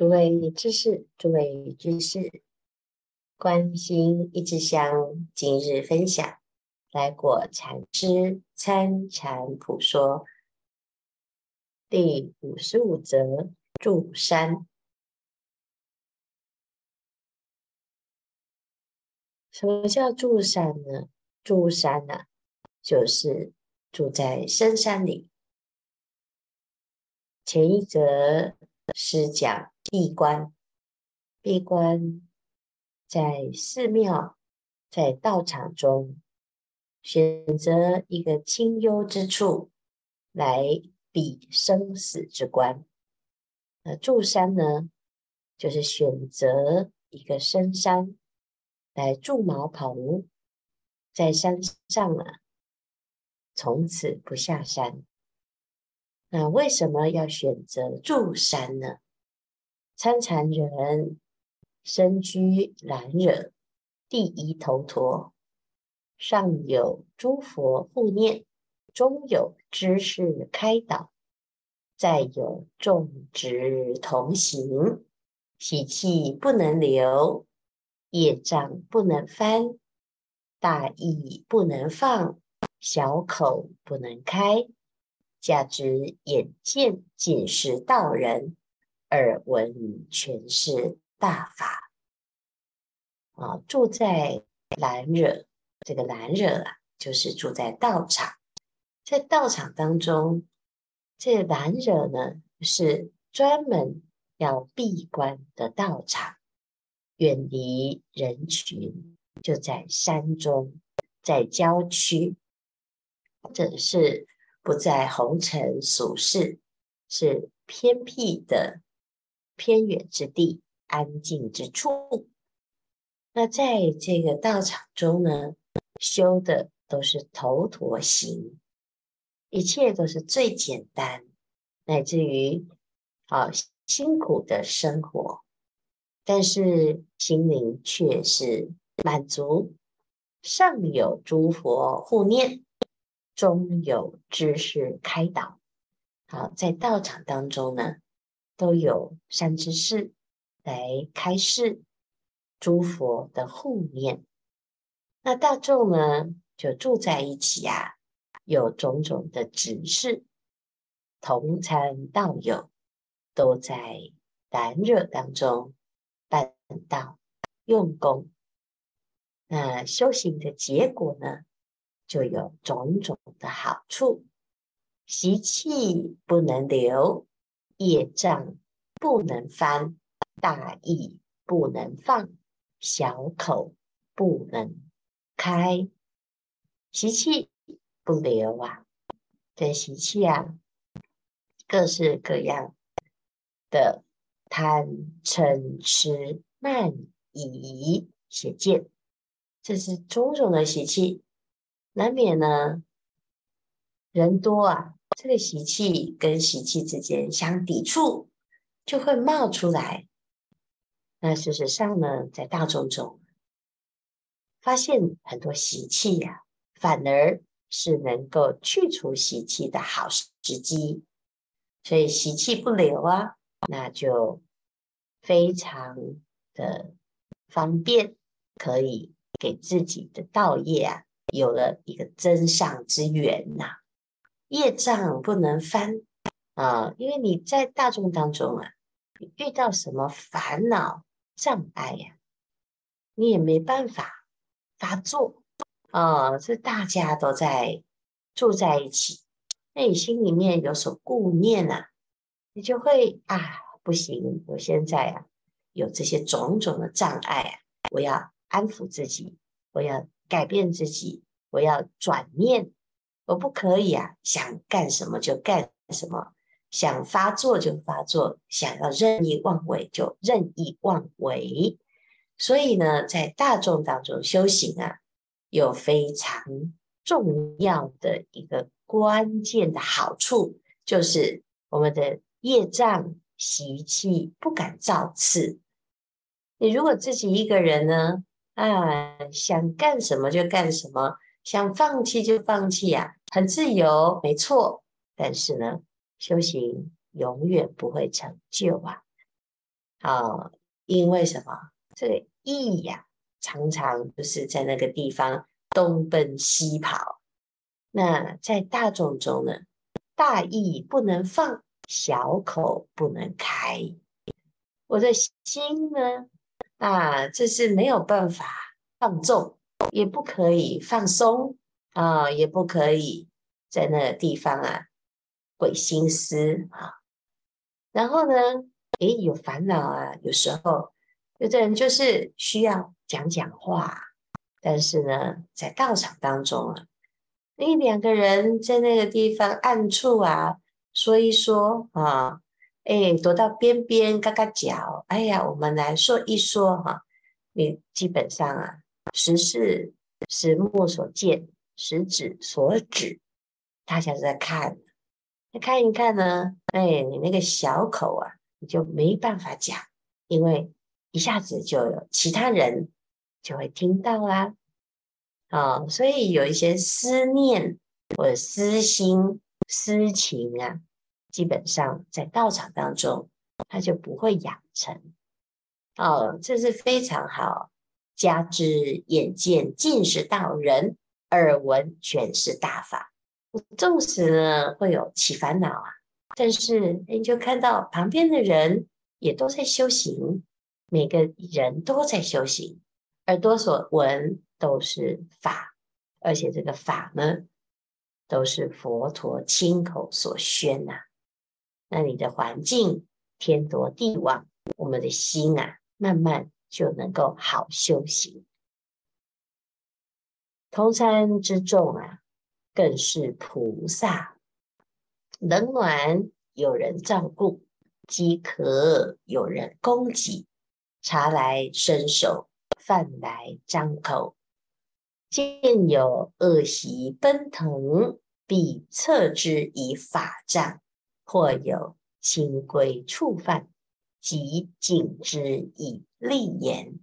诸位知识，诸位居士，关心一支香，今日分享来果禅师参禅普说第五十五则：住山。什么叫住山呢？住山呢、啊，就是住在深山里。前一则是讲。闭关，闭关在寺庙、在道场中，选择一个清幽之处来比生死之关。那住山呢，就是选择一个深山来住茅棚，在山上啊，从此不下山。那为什么要选择住山呢？参禅人身居兰惹，地宜头陀，上有诸佛护念，中有知识开导，再有众执同行，习气不能留，业障不能翻，大意不能放，小口不能开，价值眼见尽是道人。耳闻全是大法啊！住在兰惹，这个兰惹啊，就是住在道场。在道场当中，这兰惹呢，是专门要闭关的道场，远离人群，就在山中，在郊区，或者是不在红尘俗世，是偏僻的。偏远之地，安静之处。那在这个道场中呢，修的都是头陀行，一切都是最简单，乃至于啊辛苦的生活，但是心灵却是满足。上有诸佛护念，中有知识开导。好，在道场当中呢。都有善知识来开示，诸佛的护念。那大众呢，就住在一起啊，有种种的执事，同参道友，都在兰惹当中办道用功。那修行的结果呢，就有种种的好处，习气不能留。业障不能翻，大意不能放，小口不能开，习气不留啊！这习气啊，各式各样的贪嗔痴慢疑邪见，这是种种的习气，难免呢，人多啊。这个习气跟习气之间相抵触，就会冒出来。那事实上呢，在大众中发现很多习气呀、啊，反而是能够去除习气的好时机。所以习气不留啊，那就非常的方便，可以给自己的道业啊，有了一个增上之源呐、业障不能翻啊，因为你在大众当中啊，遇到什么烦恼障碍呀、你也没办法发作啊。这大家都在住在一起，那你心里面有所顾念啊，你就会啊，不行，我现在啊有这些种种的障碍啊，我要安抚自己，我要改变自己，我要转念。我不可以啊！想干什么就干什么，想发作就发作，想要任意妄为就任意妄为。所以呢，在大众当中修行啊，有非常重要的一个关键的好处，就是我们的业障习气不敢造次。你如果自己一个人呢，啊，想干什么就干什么。想放弃就放弃啊，很自由，没错。但是呢，修行永远不会成就啊。啊，因为什么？这个意呀、常常就是在那个地方东奔西跑。那在大众中呢，大意不能放，小口不能开。我的心呢，啊，这是没有办法放纵，也不可以放松啊，也不可以在那个地方啊，鬼心思啊。然后呢，诶，有烦恼啊，有时候有的人就是需要讲讲话，但是呢，在道场当中啊，你两个人在那个地方暗处啊，说一说啊，诶，躲到边边嘎嘎脚，哎呀，我们来说一说哈、你基本上啊，实是实目所见，食指所指，大家都在看。那看一看呢？哎，你那个小口啊，你就没办法讲，因为一下子就有其他人就会听到啦。啊、哦，所以有一些思念或者私心、私情啊，基本上在道场当中，它就不会养成。哦，这是非常好。加之眼见尽是道人，耳闻全是大法。我纵使呢会有起烦恼啊，但是你就看到旁边的人也都在修行，每个人都在修行，耳朵所闻都是法，而且这个法呢都是佛陀亲口所宣呐、那你的环境天夺地往，我们的心啊慢慢就能够好修行。同参之众啊。更是菩萨，冷暖有人照顾，饥渴有人供给，茶来伸手，饭来张口。见有恶习奔腾，必掣之以法杖；或有清规触犯，即警之以利言。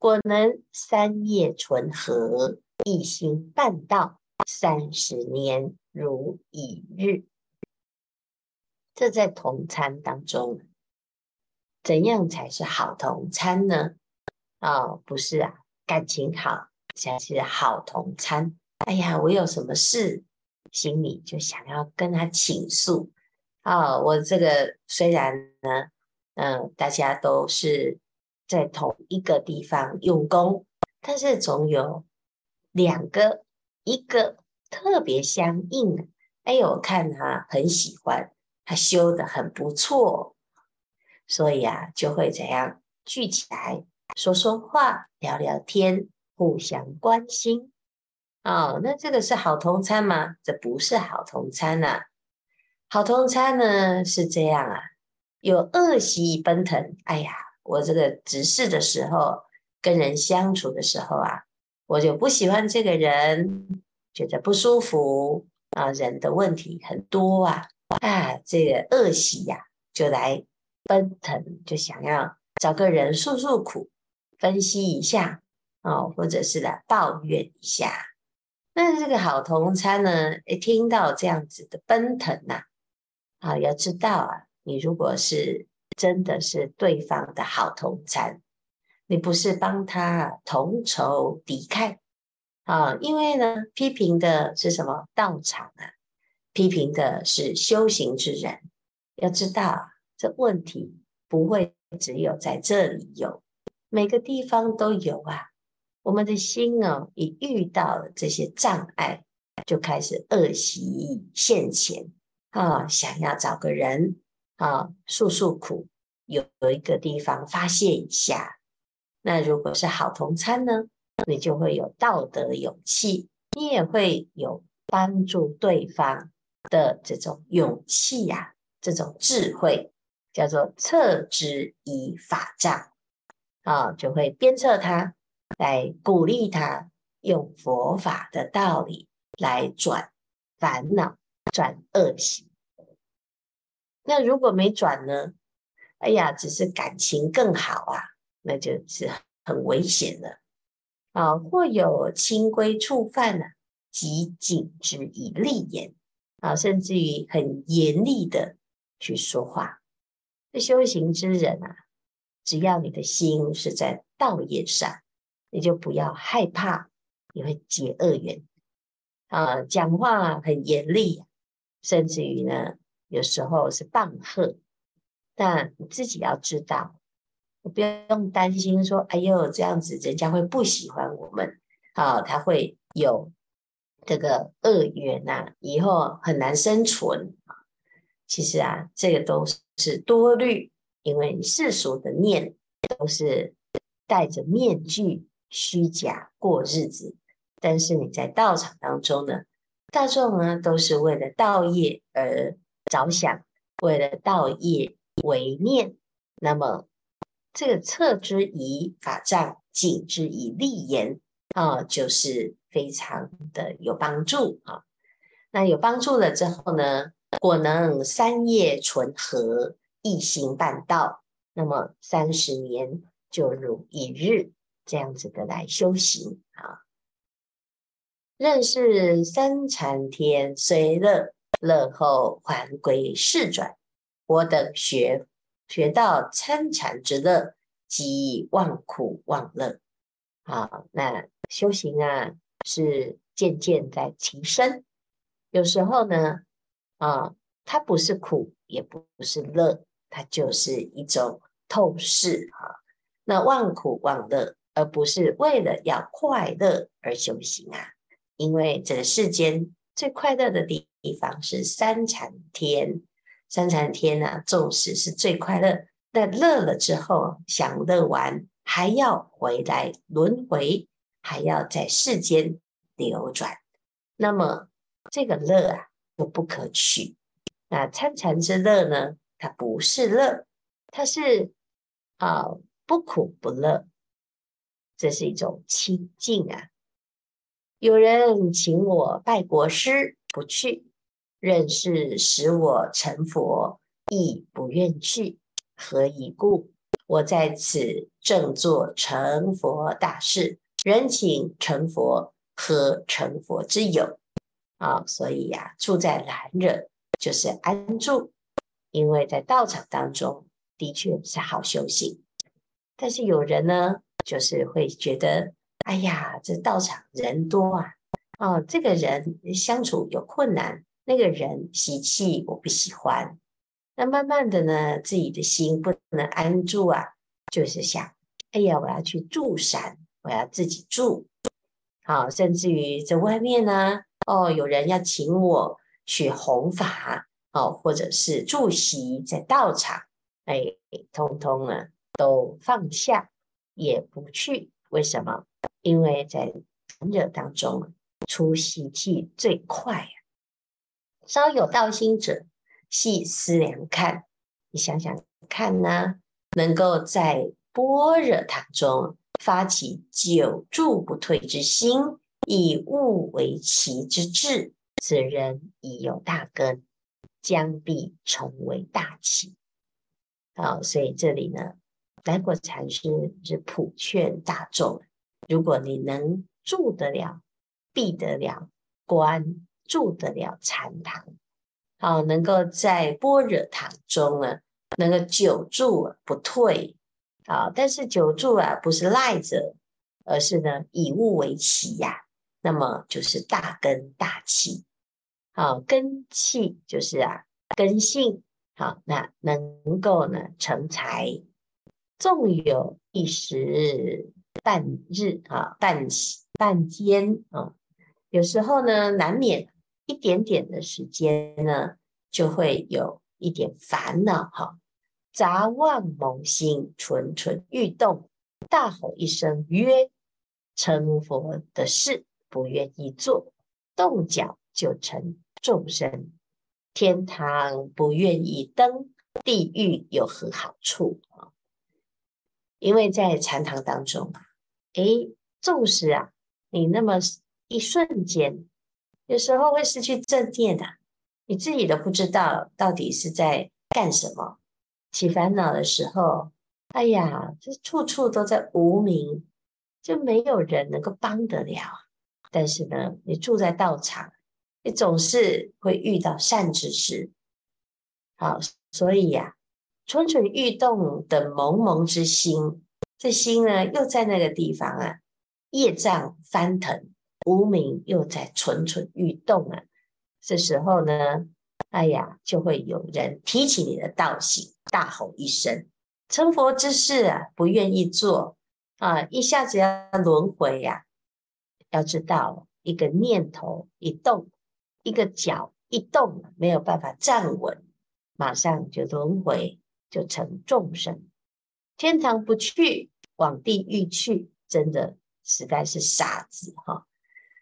果能三业纯合，一心办道。三十年如一日，这在同餐当中，怎样才是好同餐呢？哦，不是啊，感情好才是好同餐。哎呀，我有什么事，心里就想要跟他倾诉。哦，我这个虽然呢，嗯、大家都是在同一个地方用功，但是总有两个。一个特别相应，哎呦，我看他很喜欢，他修得很不错，所以啊，就会怎样聚起来说说话、聊聊天，互相关心。哦，那这个是好同参吗？这不是好同参呐、啊。好同参呢是这样啊，有恶习奔腾。哎呀，我这个执事的时候，跟人相处的时候啊。我就不喜欢这个人，觉得不舒服啊！人的问题很多啊，啊，这个恶习呀，就来奔腾，就想要找个人诉诉苦，分析一下哦，或者是来抱怨一下。那这个好同餐呢，一听到这样子的奔腾呐，啊，要知道啊，你如果是真的是对方的好同参。你不是帮他同仇敌忾啊？因为呢，批评的是什么道场啊？批评的是修行之人。要知道，这问题不会只有在这里有，每个地方都有啊。我们的心哦，一遇到了这些障碍，就开始恶习现前啊，想要找个人啊诉诉苦，有一个地方发泄一下。那如果是好同参呢，你就会有道德勇气，你也会有帮助对方的这种勇气呀、啊，这种智慧，叫做测之以法杖啊，就会鞭策他，来鼓励他，用佛法的道理来转烦恼、转恶习。那如果没转呢？哎呀，只是感情更好啊。那就是很危险的啊！或有清规触犯呢，即警之以利言啊，甚至于很严厉的去说话这修行之人啊，只要你的心是在道业上，你就不要害怕你会结恶缘啊，讲话很严厉，甚至于呢，有时候是棒喝。那你自己要知道，你不用担心说，哎呦，这样子人家会不喜欢我们啊，他会有这个恶缘呐，以后很难生存。其实啊，这个都是多虑，因为世俗的念都是戴着面具、虚假过日子。但是你在道场当中呢，大众呢都是为了道业而着想，为了道业为念。那么这个测之以法藏，警之以利言啊，就是非常的有帮助啊。那有帮助了之后呢，果能三业纯合，一心办道，那么三十年就如一日这样子的来修行啊。认识三禅天虽乐，乐后还归世转。我等学学到参禅之乐，即忘苦忘乐。好，那修行啊是渐渐在提升，有时候呢。啊，它不是苦，也不是乐，它就是一种透视啊。那忘苦忘乐，而不是为了要快乐而修行啊。因为这个世间最快乐的地方是三禅天，三禅天呢，纵使是最快乐，但乐了之后，享乐完还要回来轮回，还要在世间流转。那么这个乐啊。不可取。那参禅之乐呢？它不是乐，它是啊不苦不乐，这是一种清净啊。有人请我拜国师，不去；任是使我成佛，亦不愿去。何以故？我在此正做成佛大事，人请成佛，何成佛之有？啊、所以呀、啊，住在兰若就是安住，因为在道场当中的确是好修行。但是有人呢，就是会觉得，哎呀，这道场人多啊，哦，这个人相处有困难，那个人习气我不喜欢。那慢慢的呢，自己的心不能安住啊，就是想，哎呀，我要去住山，我要自己住。好、甚至于在外面呢。哦，有人要请我去弘法，哦，或者是住席在道场，哎，通通呢都放下，也不去。为什么？因为在忍者当中出习气最快啊。稍有道心者，细思量看，你想想看呢，能够在般若堂中发起久住不退之心。以物为期之志，此人已有大根，将必成为大器。好，所以这里呢，来果禅师是普劝大众：如果你能住得了、闭得了关，住得了禅堂，好，能够在般若堂中呢，能够久住不退。啊，但是久住啊，不是赖着，而是呢，以物为期呀、那么就是大根大器，好，根器就是啊根性，好，那能够呢成才，纵有一时半日啊半半间啊，有时候呢难免一点点的时间呢就会有一点烦恼哈，杂妄萌心，蠢蠢欲动，大吼一声曰：成佛的事。不愿意做，动脚就成众生。天堂不愿意登，地狱有何好处啊？因为在禅堂当中啊，诶，纵使啊，你那么一瞬间，有时候会失去正念的，你自己都不知道到底是在干什么。起烦恼的时候，哎呀，这处处都在无明，就没有人能够帮得了。但是呢，你住在道场，你总是会遇到善知识。好，所以呀、蠢蠢欲动的萌萌之心，这心呢又在那个地方啊，业障翻腾，无明又在蠢蠢欲动啊。这时候呢，哎呀，就会有人提起你的道行，大吼一声：“成佛之事啊，不愿意做啊！”一下子要轮回呀、啊，要知道，一个念头一动，一个脚一动，没有办法站稳，马上就轮回，就成众生。天堂不去，往地狱去，真的实在是傻子哈！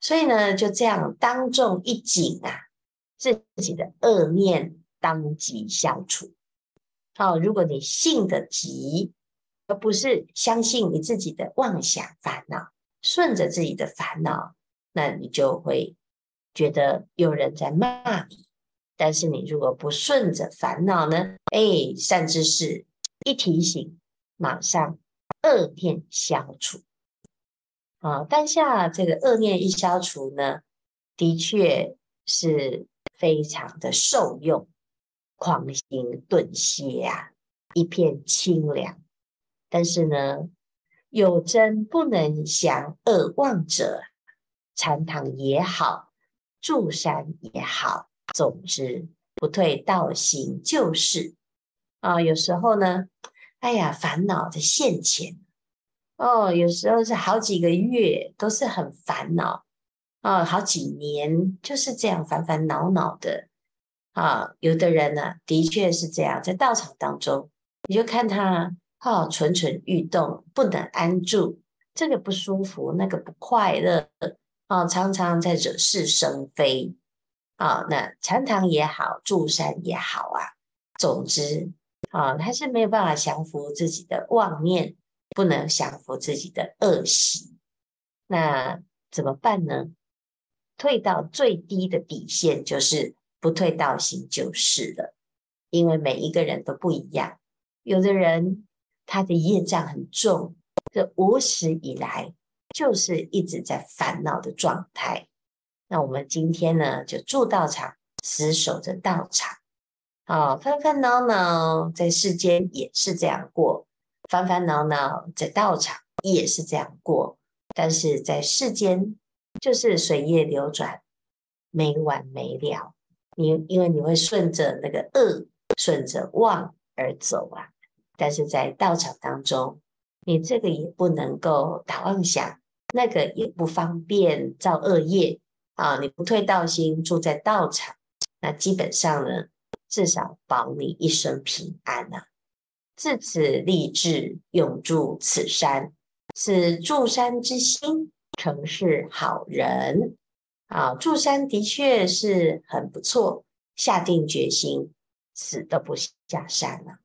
所以呢，就这样当众一警啊。自己的恶念当即消除。好，如果你信得急，而不是相信你自己的妄想烦恼，顺着自己的烦恼，那你就会觉得有人在骂你。但是你如果不顺着烦恼呢？哎，善知识一提醒，马上恶念消除。啊，当下这个恶念一消除呢，的确是。非常的受用，狂心顿歇啊，一片清凉。但是呢，有真不能降恶妄者，禅堂也好，住山也好，总之不退道行就是啊。有时候呢，哎呀，烦恼的现前哦，有时候是好几个月都是很烦恼。啊、哦，好几年就是这样烦烦恼恼的啊。有的人呢、的确是这样，在道场当中，你就看他啊，蠢蠢欲动，不能安住，这个不舒服，那个不快乐啊，常常在惹是生非啊。那禅堂也好，住山也好啊，总之啊，他是没有办法降服自己的妄念，不能降服自己的恶习，那怎么办呢？退到最低的底线，就是不退道行就是了。因为每一个人都不一样，有的人他的业障很重，这无始以来就是一直在烦恼的状态。那我们今天呢，就住道场，死守着道场，啊，烦烦恼恼在世间也是这样过，烦烦恼恼在道场也是这样过，但是在世间。就是水业流转，没完没了。你因为你会顺着那个恶，顺着妄而走啊。但是在道场当中，你这个也不能够打妄想，那个也不方便造恶业啊。你不退道心，住在道场，那基本上呢，至少保你一生平安啊。自此立志永住此山，此住山之心。成是好人啊，住山的确是很不错，下定决心死都不下山了。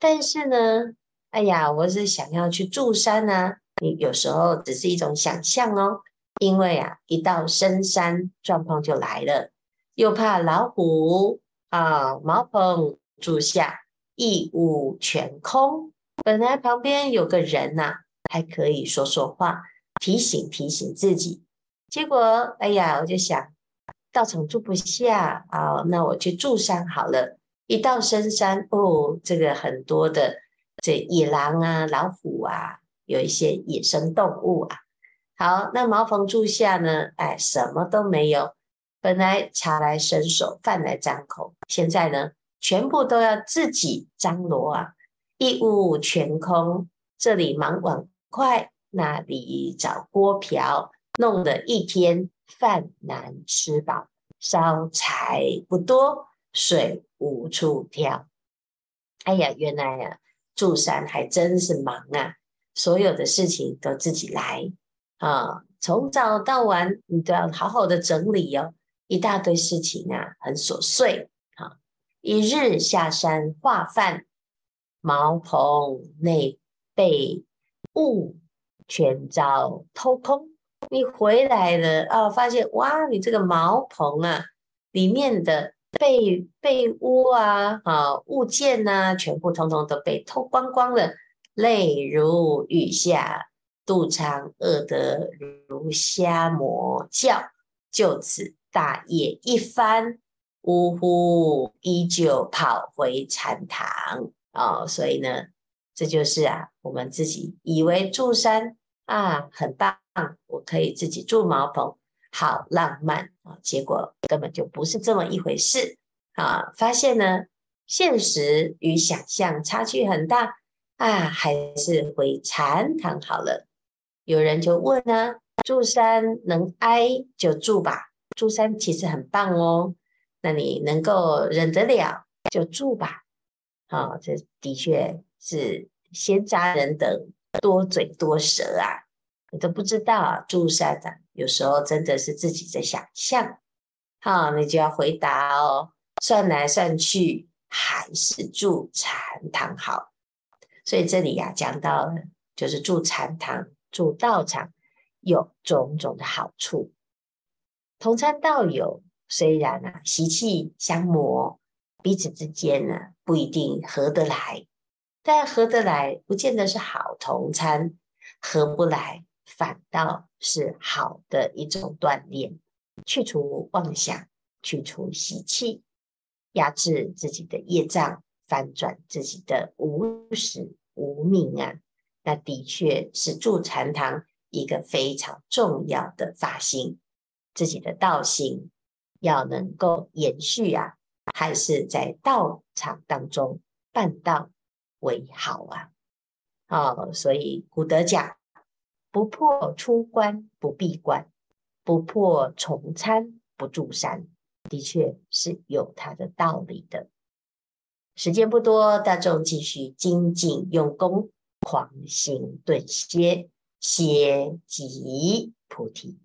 但是呢，哎呀，我是想要去住山啊，你有时候只是一种想象哦，因为啊，一到深山状况就来了，又怕老虎啊，茅棚住下一屋全空，本来旁边有个人呐、啊，还可以说说话。提醒提醒自己，结果哎呀，我就想，道场住不下啊，那我去住山好了。一到深山哦，这个很多的这野狼啊、老虎啊，有一些野生动物啊。好，那茅棚住下呢，哎，什么都没有。本来茶来伸手，饭来张口，现在呢，全部都要自己张罗啊，一屋全空，这里忙碗筷。那里找锅瓢，弄得一天饭难吃饱，烧柴不多，水无处挑。哎呀，原来呀、住山还真是忙啊！所有的事情都自己来啊，从早到晚你都要好好的整理哦，一大堆事情啊，很琐碎。一日下山化饭，茅棚内被物。全遭偷空，你回来了啊、哦？发现哇，你这个茅棚啊，里面的被被窝啊、啊物件呐、啊，全部通通都被偷光光了，泪如雨下，肚肠饿得如虾蟆叫，就此大业一番，呜呼，依旧跑回禅堂，哦，所以呢，这就是啊，我们自己以为住山啊很棒，我可以自己住茅棚，好浪漫啊，结果根本就不是这么一回事啊！发现呢，现实与想象差距很大啊，还是回禅堂好了。有人就问呢，住山能挨就住吧，住山其实很棒哦，那你能够忍得了就住吧。啊，这的确是闲杂人等多嘴多舌啊，你都不知道，住山的有时候真的是自己在想象。好，你就要回答哦，算来算去还是住禅堂好。所以这里呀、啊、讲到了，就是住禅堂。住道场有种种的好处，同参道友虽然啊习气相磨，彼此之间呢不一定合得来，但合得来不见得是好同参，合不来反倒是好的一种锻炼，去除妄想，去除习气，压制自己的业障，翻转自己的无始无明啊。那的确是住禅堂一个非常重要的发心，自己的道行要能够延续啊，还是在道场当中办道为好啊。哦，所以古德讲：不破出关不闭关，不破重参不住山，的确是有它的道理的。时间不多，大众继续精进用功。狂行顿歇，歇即菩提。